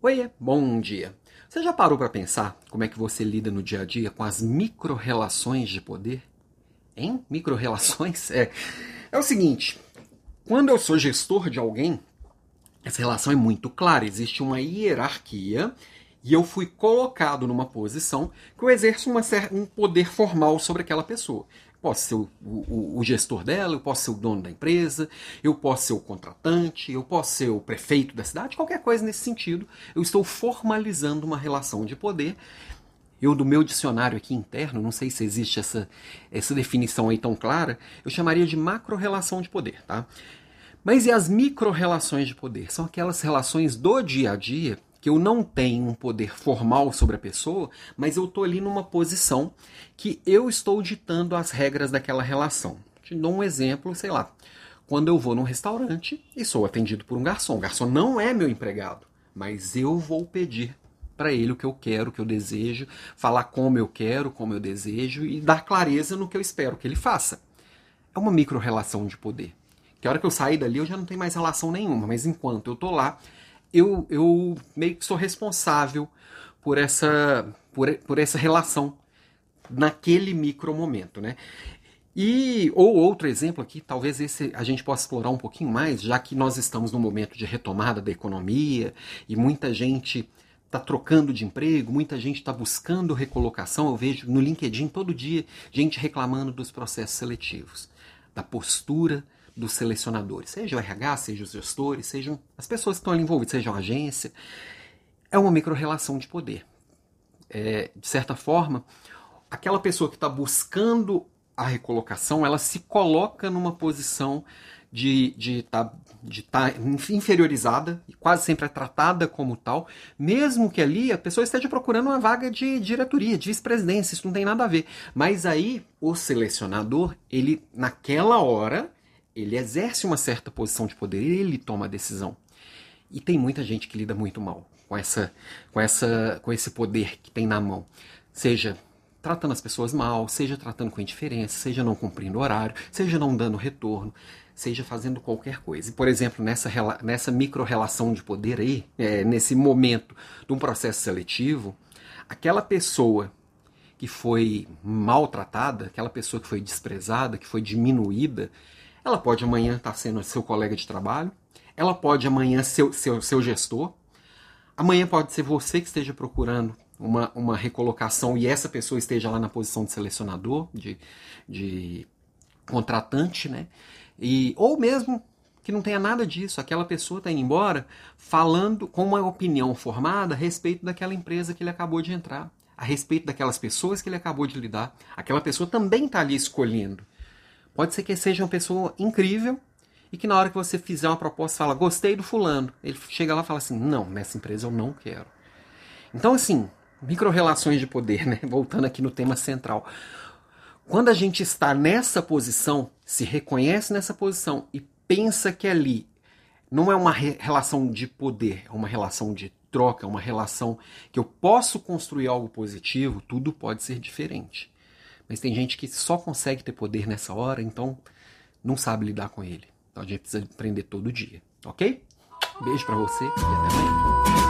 Oiê, bom dia. Você já parou para pensar como é que você lida no dia a dia com as micro-relações de poder? Hein? Micro-relações? É. É o seguinte, quando eu sou gestor de alguém, essa relação é muito clara, existe uma hierarquia e eu fui colocado numa posição que eu exerço uma, um poder formal sobre aquela pessoa. Posso ser o, o, o, gestor dela, eu posso ser o dono da empresa, eu posso ser o contratante, eu posso ser o prefeito da cidade, qualquer coisa nesse sentido. Eu estou formalizando uma relação de poder. Eu, do meu dicionário aqui interno, não sei se existe essa, essa definição aí tão clara, eu chamaria de macro-relação de poder, tá? Mas e as micro-relações de poder? São aquelas relações do dia a dia que eu não tenho um poder formal sobre a pessoa, mas eu estou ali numa posição que eu estou ditando as regras daquela relação. Te dou um exemplo, sei lá. Quando eu vou num restaurante e sou atendido por um garçom. O garçom não é meu empregado, mas eu vou pedir para ele o que eu quero, o que eu desejo, falar como eu quero, como eu desejo e dar clareza no que eu espero que ele faça. É uma micro-relação de poder. Que a hora que eu sair dali eu já não tenho mais relação nenhuma, mas enquanto eu tô lá, eu, eu meio que sou responsável por essa, por, por essa relação naquele micro momento, né? E ou outro exemplo aqui, talvez esse a gente possa explorar um pouquinho mais, já que nós estamos num momento de retomada da economia e muita gente está trocando de emprego, muita gente está buscando recolocação. Eu vejo no LinkedIn todo dia gente reclamando dos processos seletivos, da postura dos selecionadores, seja o RH, seja os gestores, sejam as pessoas que estão ali envolvidas, seja a agência. É uma micro-relação de poder. É, de certa forma, aquela pessoa que está buscando a recolocação, ela se coloca numa posição de estar de tá, de tá inferiorizada e quase sempre é tratada como tal, mesmo que ali a pessoa esteja procurando uma vaga de diretoria, de vice-presidência, isso não tem nada a ver. Mas aí o selecionador, ele naquela hora, ele exerce uma certa posição de poder, ele toma a decisão. E tem muita gente que lida muito mal com essa, com essa, com esse poder que tem na mão, seja tratando as pessoas mal, seja tratando com indiferença, seja não cumprindo horário, seja não dando retorno, seja fazendo qualquer coisa. E, por exemplo, nessa, nessa micro-relação de poder aí, é, nesse momento de um processo seletivo, aquela pessoa que foi maltratada, aquela pessoa que foi desprezada, que foi diminuída, ela pode amanhã estar sendo seu colega de trabalho, ela pode amanhã ser seu, seu gestor, amanhã pode ser você que esteja procurando uma, uma recolocação e essa pessoa esteja lá na posição de selecionador, de, de contratante, né? E, ou mesmo que não tenha nada disso, aquela pessoa está indo embora falando com uma opinião formada a respeito daquela empresa que ele acabou de entrar, a respeito daquelas pessoas que ele acabou de lidar. Aquela pessoa também está ali escolhendo. Pode ser que seja uma pessoa incrível e que na hora que você fizer uma proposta fala, gostei do fulano. Ele chega lá e fala assim, não, nessa empresa eu não quero. Então, assim, micro-relações de poder, né? Voltando aqui no tema central. Quando a gente está nessa posição, se reconhece nessa posição e pensa que ali não é uma re relação de poder, é uma relação de troca, é uma relação que eu posso construir algo positivo, tudo pode ser diferente. Mas tem gente que só consegue ter poder nessa hora, então não sabe lidar com ele. Então a gente precisa aprender todo dia, ok? Beijo para você e até amanhã.